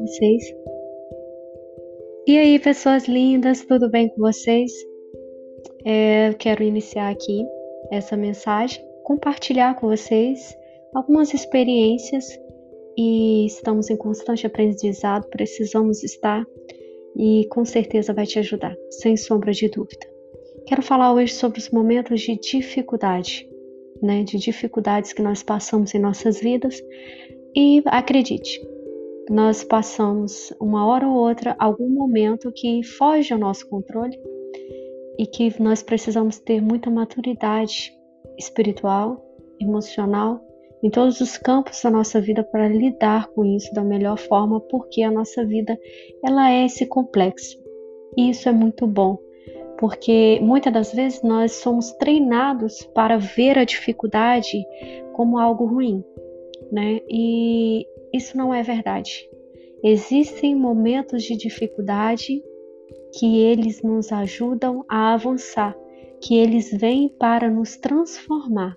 Vocês. E aí, pessoas lindas, tudo bem com vocês? É, quero iniciar aqui essa mensagem, compartilhar com vocês algumas experiências e estamos em constante aprendizado, precisamos estar e com certeza vai te ajudar, sem sombra de dúvida. Quero falar hoje sobre os momentos de dificuldade, né, de dificuldades que nós passamos em nossas vidas e acredite, nós passamos uma hora ou outra algum momento que foge ao nosso controle e que nós precisamos ter muita maturidade espiritual, emocional, em todos os campos da nossa vida para lidar com isso da melhor forma, porque a nossa vida ela é esse complexo. E isso é muito bom, porque muitas das vezes nós somos treinados para ver a dificuldade como algo ruim, né? E isso não é verdade. Existem momentos de dificuldade que eles nos ajudam a avançar, que eles vêm para nos transformar.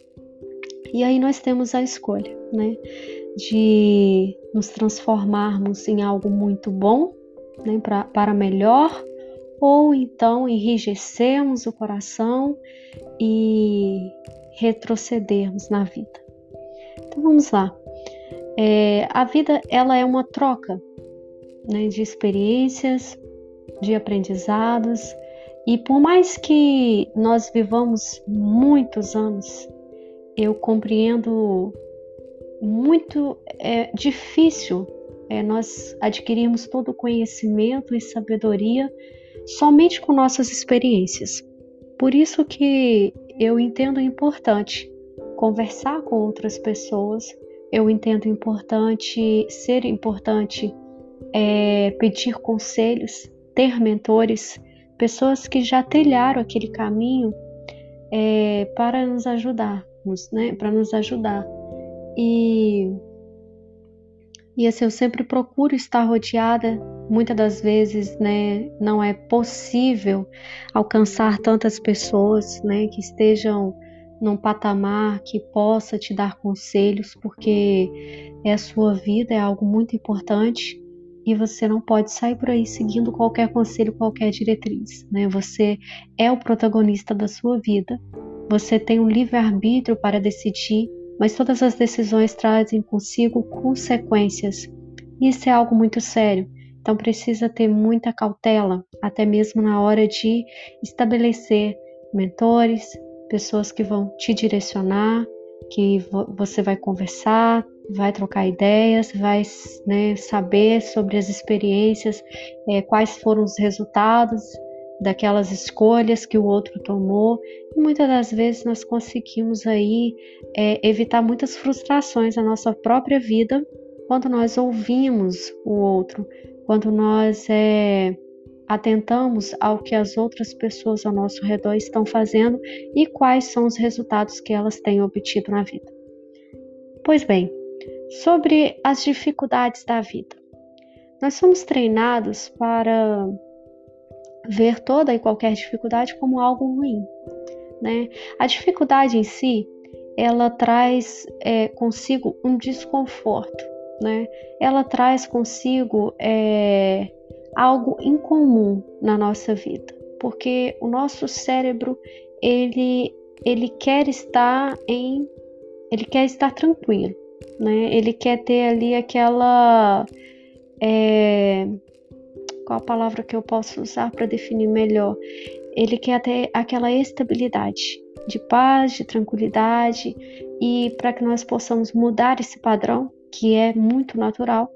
E aí nós temos a escolha, né, de nos transformarmos em algo muito bom, né, pra, para melhor, ou então enrijecermos o coração e retrocedermos na vida. Então vamos lá. É, a vida ela é uma troca né, de experiências, de aprendizados. E por mais que nós vivamos muitos anos, eu compreendo muito é difícil é, nós adquirirmos todo o conhecimento e sabedoria somente com nossas experiências. Por isso que eu entendo importante conversar com outras pessoas, eu entendo importante ser importante é, pedir conselhos, ter mentores, pessoas que já trilharam aquele caminho é, para nos ajudarmos, né? Para nos ajudar. E, e assim, eu sempre procuro estar rodeada. Muitas das vezes, né, não é possível alcançar tantas pessoas, né, que estejam num patamar que possa te dar conselhos, porque é a sua vida, é algo muito importante e você não pode sair por aí seguindo qualquer conselho, qualquer diretriz. Né? Você é o protagonista da sua vida, você tem um livre-arbítrio para decidir, mas todas as decisões trazem consigo consequências. Isso é algo muito sério, então precisa ter muita cautela, até mesmo na hora de estabelecer mentores, pessoas que vão te direcionar, que você vai conversar, vai trocar ideias, vai né, saber sobre as experiências, é, quais foram os resultados daquelas escolhas que o outro tomou. E muitas das vezes nós conseguimos aí é, evitar muitas frustrações na nossa própria vida quando nós ouvimos o outro, quando nós é, atentamos ao que as outras pessoas ao nosso redor estão fazendo e quais são os resultados que elas têm obtido na vida. Pois bem, sobre as dificuldades da vida. Nós somos treinados para ver toda e qualquer dificuldade como algo ruim. Né? A dificuldade em si, ela traz é, consigo um desconforto, né? Ela traz consigo é, algo incomum na nossa vida, porque o nosso cérebro ele ele quer estar em ele quer estar tranquilo, né? Ele quer ter ali aquela. É, qual a palavra que eu posso usar para definir melhor? Ele quer ter aquela estabilidade de paz, de tranquilidade e para que nós possamos mudar esse padrão, que é muito natural,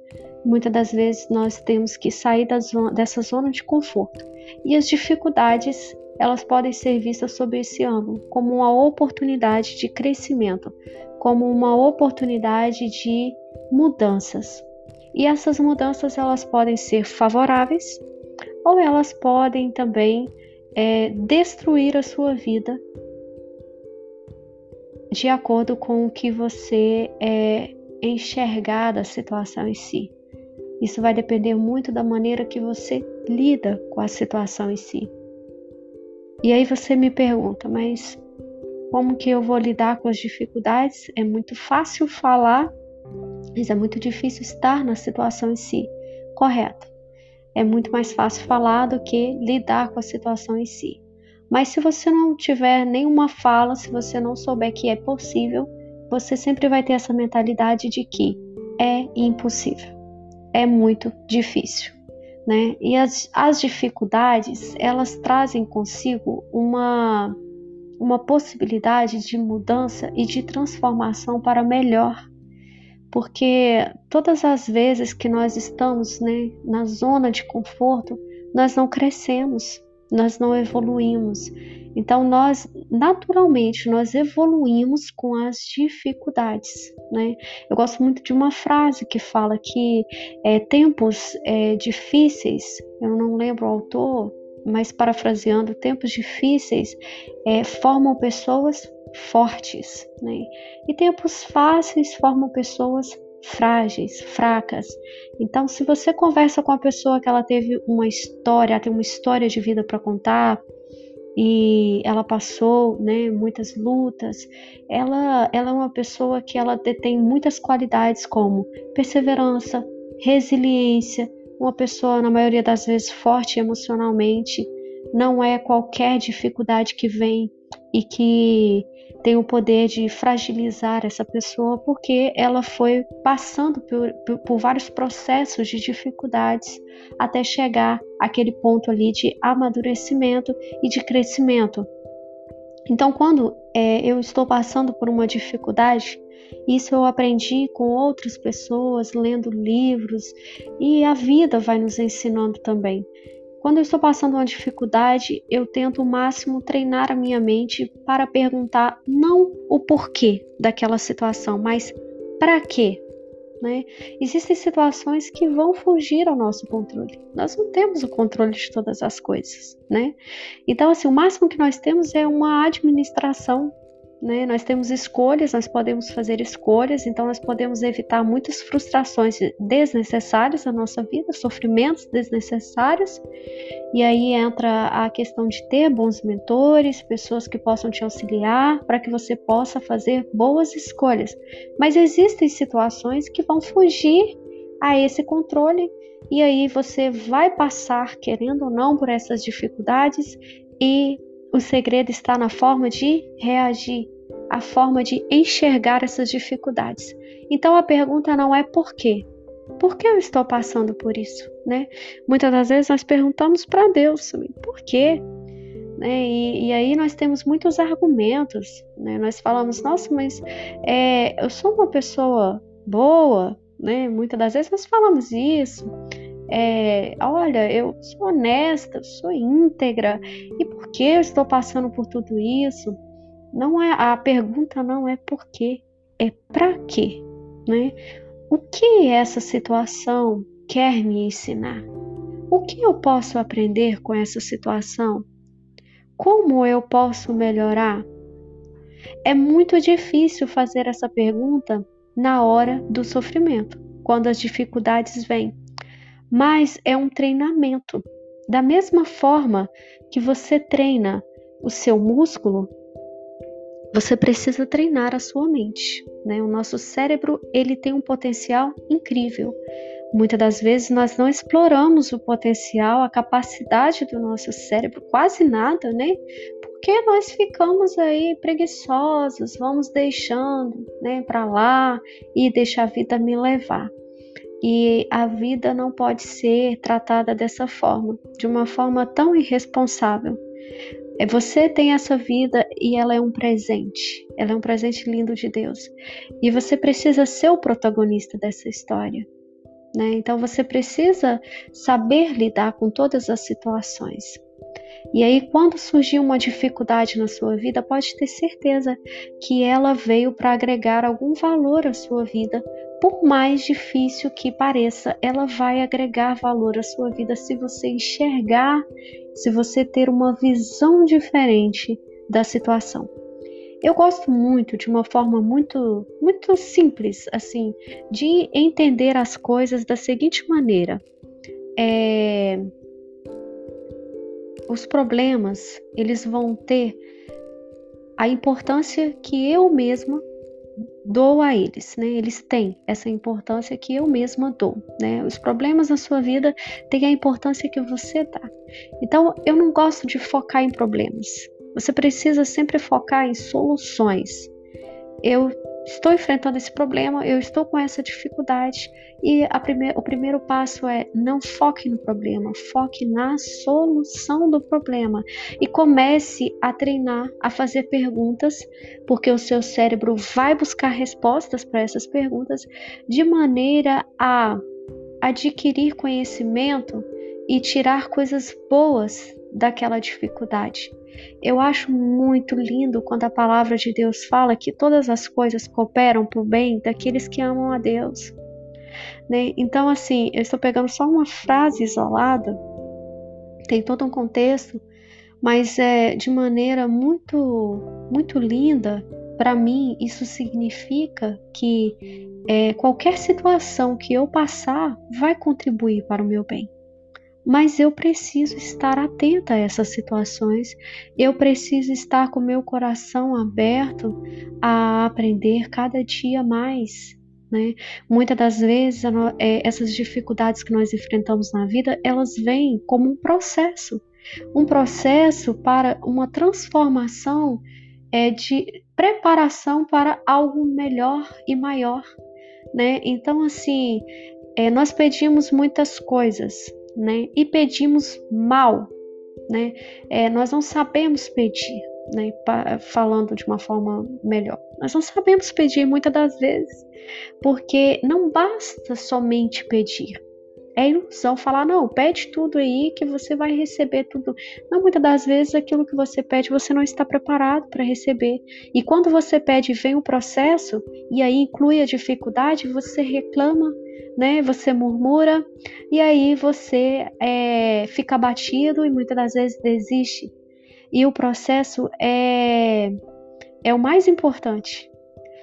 muitas das vezes nós temos que sair zona, dessa zona de conforto. E as dificuldades, elas podem ser vistas sob esse ângulo, como uma oportunidade de crescimento, como uma oportunidade de mudanças. E essas mudanças elas podem ser favoráveis ou elas podem também é, destruir a sua vida de acordo com o que você é enxergar da situação em si. Isso vai depender muito da maneira que você lida com a situação em si. E aí você me pergunta, mas Como que eu vou lidar com as dificuldades? É muito fácil falar, mas é muito difícil estar na situação em si. Correto. É muito mais fácil falar do que lidar com a situação em si. Mas se você não tiver nenhuma fala, se você não souber que é possível, você sempre vai ter essa mentalidade de que é impossível, é muito difícil. Né? E as, as dificuldades elas trazem consigo uma uma possibilidade de mudança e de transformação para melhor. Porque todas as vezes que nós estamos né, na zona de conforto, nós não crescemos, nós não evoluímos. Então nós naturalmente nós evoluímos com as dificuldades, né? Eu gosto muito de uma frase que fala que é, tempos é, difíceis, eu não lembro o autor, mas parafraseando, tempos difíceis é, formam pessoas fortes, né? E tempos fáceis formam pessoas frágeis, fracas. Então, se você conversa com a pessoa que ela teve uma história, tem uma história de vida para contar e ela passou, né, muitas lutas, ela, ela é uma pessoa que ela detém muitas qualidades como perseverança, resiliência, uma pessoa, na maioria das vezes, forte emocionalmente, não é qualquer dificuldade que vem e que tem o poder de fragilizar essa pessoa, porque ela foi passando por, por, por vários processos de dificuldades até chegar àquele ponto ali de amadurecimento e de crescimento. Então, quando é, eu estou passando por uma dificuldade, isso eu aprendi com outras pessoas, lendo livros, e a vida vai nos ensinando também. Quando eu estou passando uma dificuldade, eu tento o máximo treinar a minha mente para perguntar não o porquê daquela situação, mas para quê? Né? Existem situações que vão fugir ao nosso controle. Nós não temos o controle de todas as coisas, né? Então, assim, o máximo que nós temos é uma administração né? Nós temos escolhas, nós podemos fazer escolhas, então nós podemos evitar muitas frustrações desnecessárias na nossa vida, sofrimentos desnecessários. E aí entra a questão de ter bons mentores, pessoas que possam te auxiliar para que você possa fazer boas escolhas. Mas existem situações que vão fugir a esse controle e aí você vai passar, querendo ou não, por essas dificuldades e o segredo está na forma de reagir, a forma de enxergar essas dificuldades. Então a pergunta não é por quê. Por que eu estou passando por isso, né? Muitas das vezes nós perguntamos para Deus, por quê? Né? E, e, aí nós temos muitos argumentos, né? Nós falamos, nossa, mas é, eu sou uma pessoa boa, né? Muitas das vezes nós falamos isso é, olha, eu sou honesta, sou íntegra, e por que eu estou passando por tudo isso? Não é a pergunta não é por quê, é para quê, né? O que essa situação quer me ensinar? O que eu posso aprender com essa situação? Como eu posso melhorar? É muito difícil fazer essa pergunta na hora do sofrimento, quando as dificuldades vêm mas é um treinamento. Da mesma forma que você treina o seu músculo, você precisa treinar a sua mente. Né? O nosso cérebro ele tem um potencial incrível. Muitas das vezes nós não exploramos o potencial, a capacidade do nosso cérebro, quase nada, né? Porque nós ficamos aí preguiçosos, vamos deixando, né, para lá e deixa a vida me levar. E a vida não pode ser tratada dessa forma, de uma forma tão irresponsável. É, você tem essa vida e ela é um presente. Ela é um presente lindo de Deus. E você precisa ser o protagonista dessa história. Né? Então você precisa saber lidar com todas as situações. E aí, quando surgir uma dificuldade na sua vida, pode ter certeza que ela veio para agregar algum valor à sua vida, por mais difícil que pareça, ela vai agregar valor à sua vida se você enxergar, se você ter uma visão diferente da situação. Eu gosto muito de uma forma muito muito simples, assim, de entender as coisas da seguinte maneira: é, os problemas eles vão ter a importância que eu mesma dou a eles, né? Eles têm essa importância que eu mesma dou, né? Os problemas na sua vida têm a importância que você dá. Então, eu não gosto de focar em problemas. Você precisa sempre focar em soluções. Eu estou enfrentando esse problema, eu estou com essa dificuldade e o primeiro passo é não foque no problema, foque na solução do problema e comece a treinar, a fazer perguntas, porque o seu cérebro vai buscar respostas para essas perguntas de maneira a adquirir conhecimento e tirar coisas boas daquela dificuldade. Eu acho muito lindo quando a palavra de Deus fala que todas as coisas cooperam para o bem daqueles que amam a Deus. Né? Então, assim, eu estou pegando só uma frase isolada, tem todo um contexto, mas é de maneira muito, muito linda. Para mim, isso significa que é, qualquer situação que eu passar vai contribuir para o meu bem mas eu preciso estar atenta a essas situações, eu preciso estar com meu coração aberto a aprender cada dia mais. Né? Muitas das vezes é, essas dificuldades que nós enfrentamos na vida, elas vêm como um processo, um processo para uma transformação é, de preparação para algo melhor e maior, né? Então assim, é, nós pedimos muitas coisas, né? E pedimos mal, né? É, nós não sabemos pedir, né? falando de uma forma melhor. Nós não sabemos pedir muitas das vezes, porque não basta somente pedir. É ilusão falar, não, pede tudo aí que você vai receber tudo. Não, muitas das vezes aquilo que você pede você não está preparado para receber. E quando você pede vem o processo, e aí inclui a dificuldade, você reclama, né? Você murmura e aí você é, fica abatido e muitas das vezes desiste. E o processo é, é o mais importante.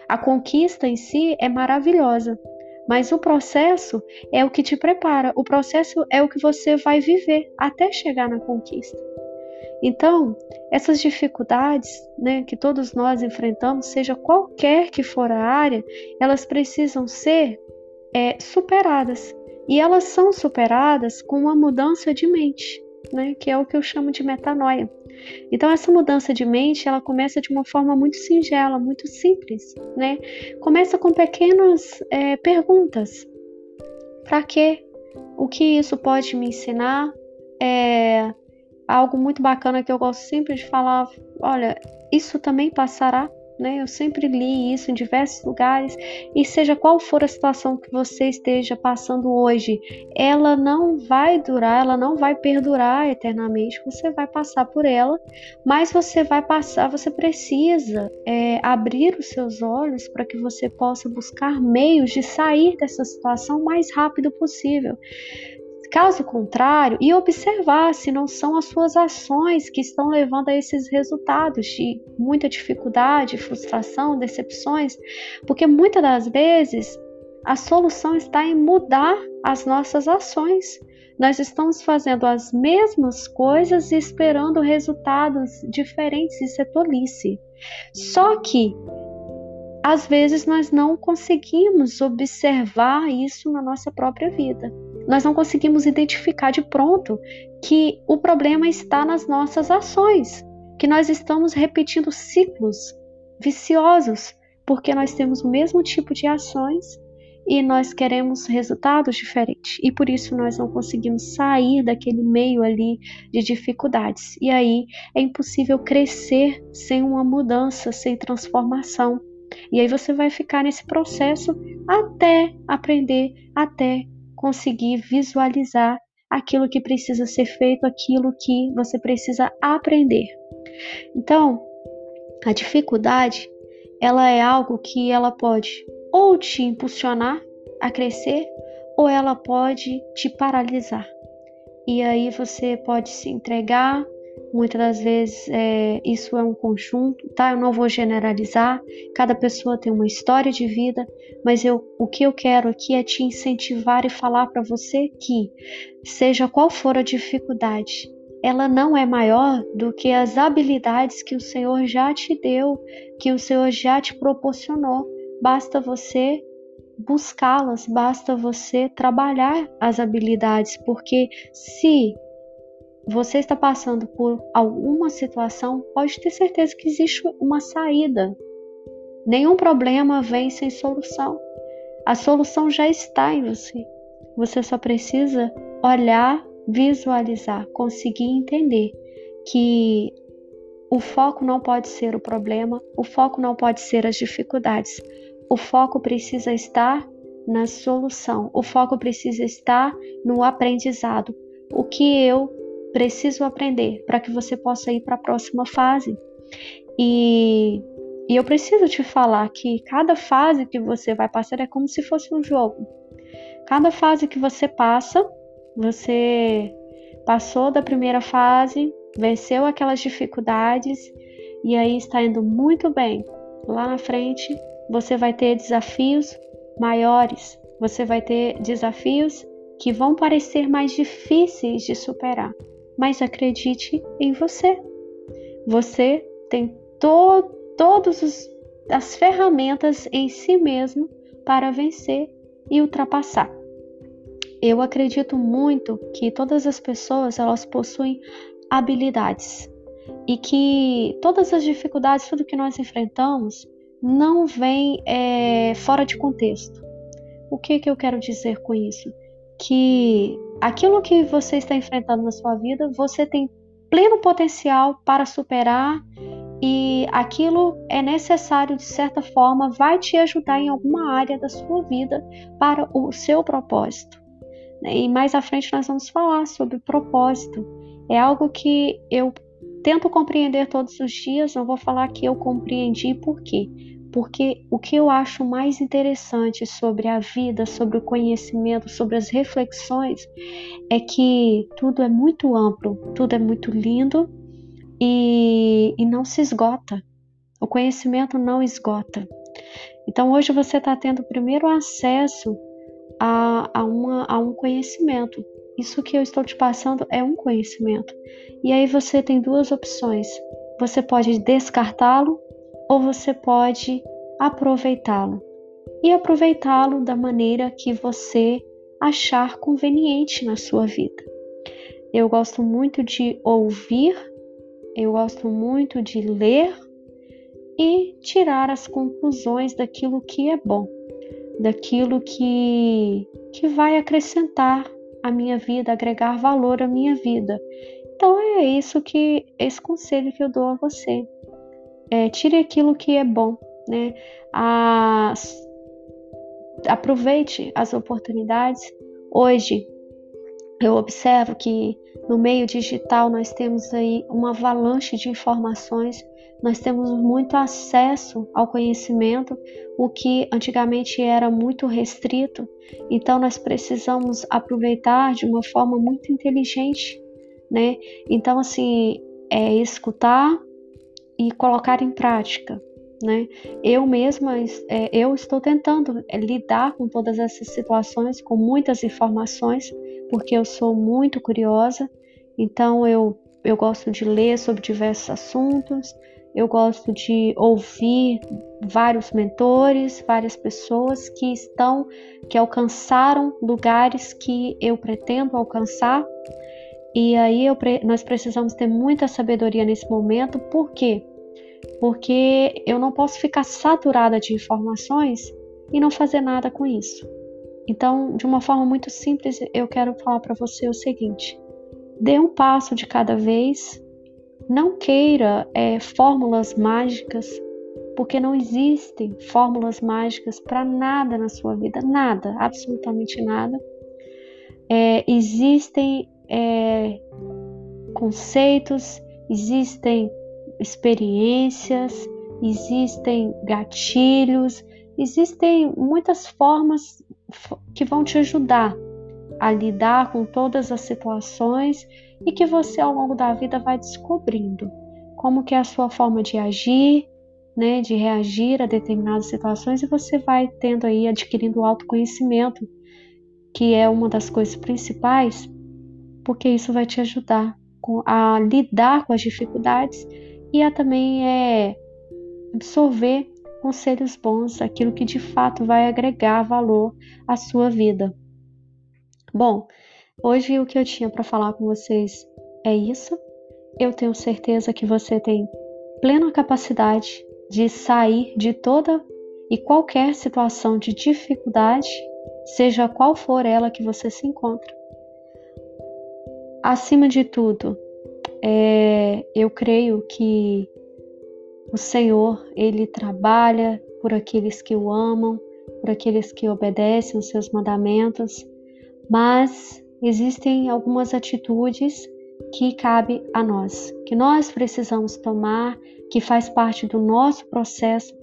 A conquista em si é maravilhosa, mas o processo é o que te prepara. O processo é o que você vai viver até chegar na conquista. Então, essas dificuldades né, que todos nós enfrentamos, seja qualquer que for a área, elas precisam ser é, superadas. E elas são superadas com uma mudança de mente, né, que é o que eu chamo de metanoia. Então essa mudança de mente, ela começa de uma forma muito singela, muito simples, né? Começa com pequenas é, perguntas. Para quê? O que isso pode me ensinar? É algo muito bacana que eu gosto sempre de falar. Olha, isso também passará né? Eu sempre li isso em diversos lugares e seja qual for a situação que você esteja passando hoje, ela não vai durar, ela não vai perdurar eternamente. Você vai passar por ela, mas você vai passar, você precisa é, abrir os seus olhos para que você possa buscar meios de sair dessa situação o mais rápido possível. Caso contrário, e observar se não são as suas ações que estão levando a esses resultados de muita dificuldade, frustração, decepções, porque muitas das vezes a solução está em mudar as nossas ações. Nós estamos fazendo as mesmas coisas e esperando resultados diferentes, isso é tolice. Só que às vezes nós não conseguimos observar isso na nossa própria vida nós não conseguimos identificar de pronto que o problema está nas nossas ações, que nós estamos repetindo ciclos viciosos, porque nós temos o mesmo tipo de ações e nós queremos resultados diferentes. E por isso nós não conseguimos sair daquele meio ali de dificuldades. E aí é impossível crescer sem uma mudança, sem transformação. E aí você vai ficar nesse processo até aprender, até conseguir visualizar aquilo que precisa ser feito, aquilo que você precisa aprender. Então, a dificuldade, ela é algo que ela pode ou te impulsionar a crescer, ou ela pode te paralisar. E aí você pode se entregar Muitas das vezes é, isso é um conjunto, tá? Eu não vou generalizar, cada pessoa tem uma história de vida, mas eu, o que eu quero aqui é te incentivar e falar para você que, seja qual for a dificuldade, ela não é maior do que as habilidades que o Senhor já te deu, que o Senhor já te proporcionou. Basta você buscá-las, basta você trabalhar as habilidades, porque se você está passando por alguma situação, pode ter certeza que existe uma saída. Nenhum problema vem sem solução. A solução já está em você. Você só precisa olhar, visualizar, conseguir entender que o foco não pode ser o problema, o foco não pode ser as dificuldades. O foco precisa estar na solução, o foco precisa estar no aprendizado. O que eu preciso aprender para que você possa ir para a próxima fase. E, e eu preciso te falar que cada fase que você vai passar é como se fosse um jogo. Cada fase que você passa, você passou da primeira fase, venceu aquelas dificuldades e aí está indo muito bem. Lá na frente, você vai ter desafios maiores, você vai ter desafios que vão parecer mais difíceis de superar mas acredite em você. Você tem to todas as ferramentas em si mesmo para vencer e ultrapassar. Eu acredito muito que todas as pessoas elas possuem habilidades e que todas as dificuldades, tudo que nós enfrentamos, não vem é, fora de contexto. O que, que eu quero dizer com isso? Que aquilo que você está enfrentando na sua vida, você tem pleno potencial para superar e aquilo é necessário de certa forma, vai te ajudar em alguma área da sua vida para o seu propósito. E mais à frente nós vamos falar sobre propósito. É algo que eu tento compreender todos os dias, não vou falar que eu compreendi por quê, porque o que eu acho mais interessante sobre a vida, sobre o conhecimento, sobre as reflexões, é que tudo é muito amplo, tudo é muito lindo e, e não se esgota. O conhecimento não esgota. Então hoje você está tendo primeiro acesso a, a, uma, a um conhecimento. Isso que eu estou te passando é um conhecimento. E aí você tem duas opções. Você pode descartá-lo ou você pode aproveitá-lo. E aproveitá-lo da maneira que você achar conveniente na sua vida. Eu gosto muito de ouvir, eu gosto muito de ler e tirar as conclusões daquilo que é bom, daquilo que, que vai acrescentar a minha vida, agregar valor à minha vida. Então é isso que esse conselho que eu dou a você é, tire aquilo que é bom, né? Aproveite as oportunidades. Hoje eu observo que no meio digital nós temos aí uma avalanche de informações, nós temos muito acesso ao conhecimento, o que antigamente era muito restrito. Então nós precisamos aproveitar de uma forma muito inteligente, né? Então assim, é escutar, e colocar em prática. Né? Eu mesma é, eu estou tentando é, lidar com todas essas situações, com muitas informações, porque eu sou muito curiosa. Então eu eu gosto de ler sobre diversos assuntos, eu gosto de ouvir vários mentores, várias pessoas que estão, que alcançaram lugares que eu pretendo alcançar. E aí eu, nós precisamos ter muita sabedoria nesse momento, por quê? Porque eu não posso ficar saturada de informações e não fazer nada com isso. Então, de uma forma muito simples, eu quero falar para você o seguinte: dê um passo de cada vez, não queira é, fórmulas mágicas, porque não existem fórmulas mágicas para nada na sua vida, nada, absolutamente nada. É, existem é, conceitos, existem experiências, existem gatilhos, existem muitas formas que vão te ajudar a lidar com todas as situações e que você ao longo da vida vai descobrindo como que é a sua forma de agir, né, de reagir a determinadas situações e você vai tendo aí adquirindo autoconhecimento, que é uma das coisas principais, porque isso vai te ajudar a lidar com as dificuldades e a também é, absorver conselhos bons, aquilo que de fato vai agregar valor à sua vida. Bom, hoje o que eu tinha para falar com vocês é isso. Eu tenho certeza que você tem plena capacidade de sair de toda e qualquer situação de dificuldade, seja qual for ela que você se encontra. Acima de tudo, é, eu creio que o Senhor, Ele trabalha por aqueles que o amam, por aqueles que obedecem os seus mandamentos, mas existem algumas atitudes que cabe a nós, que nós precisamos tomar, que faz parte do nosso processo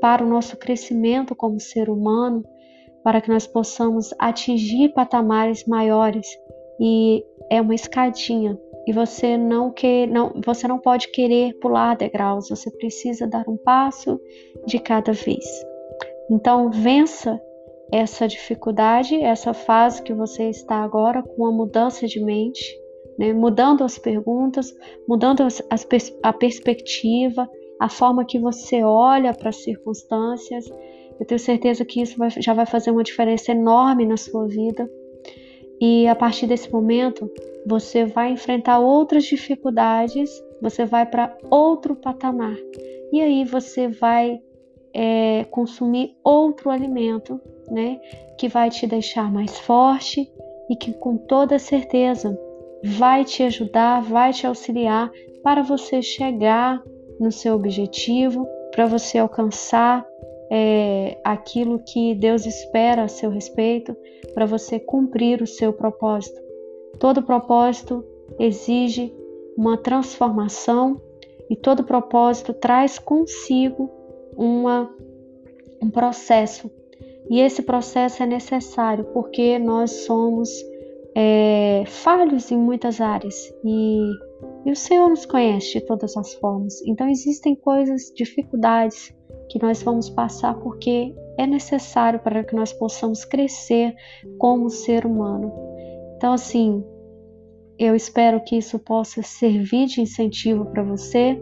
para o nosso crescimento como ser humano, para que nós possamos atingir patamares maiores e é uma escadinha e você não quer, não, você não pode querer pular degraus, você precisa dar um passo de cada vez. Então vença essa dificuldade, essa fase que você está agora com a mudança de mente, né? mudando as perguntas, mudando as, as, a perspectiva, a forma que você olha para as circunstâncias. Eu tenho certeza que isso vai, já vai fazer uma diferença enorme na sua vida. E a partir desse momento, você vai enfrentar outras dificuldades, você vai para outro patamar. E aí você vai é, consumir outro alimento, né? Que vai te deixar mais forte e que com toda certeza vai te ajudar, vai te auxiliar para você chegar no seu objetivo, para você alcançar é, aquilo que Deus espera a seu respeito, para você cumprir o seu propósito. Todo propósito exige uma transformação e todo propósito traz consigo uma, um processo. E esse processo é necessário porque nós somos é, falhos em muitas áreas e, e o Senhor nos conhece de todas as formas. Então existem coisas, dificuldades que nós vamos passar porque é necessário para que nós possamos crescer como ser humano. Então, assim, eu espero que isso possa servir de incentivo para você.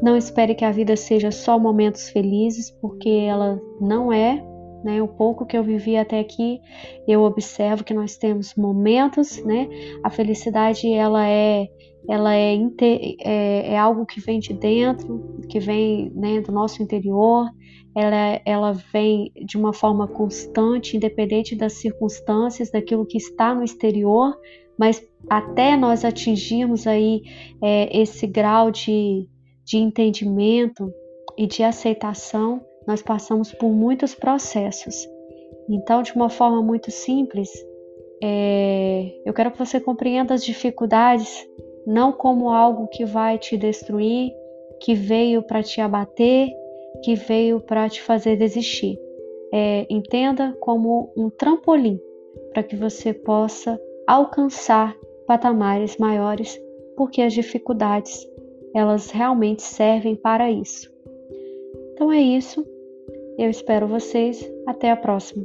Não espere que a vida seja só momentos felizes, porque ela não é. Né? O pouco que eu vivi até aqui, eu observo que nós temos momentos, né? A felicidade ela é ela é, é, é, algo que vem de dentro, que vem né, do nosso interior, ela, ela vem de uma forma constante, independente das circunstâncias, daquilo que está no exterior, mas até nós atingirmos aí é, esse grau de, de entendimento e de aceitação, nós passamos por muitos processos. Então, de uma forma muito simples, é, eu quero que você compreenda as dificuldades não como algo que vai te destruir, que veio para te abater, que veio para te fazer desistir. É, entenda como um trampolim para que você possa alcançar patamares maiores, porque as dificuldades elas realmente servem para isso. Então é isso. Eu espero vocês. Até a próxima.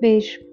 Beijo.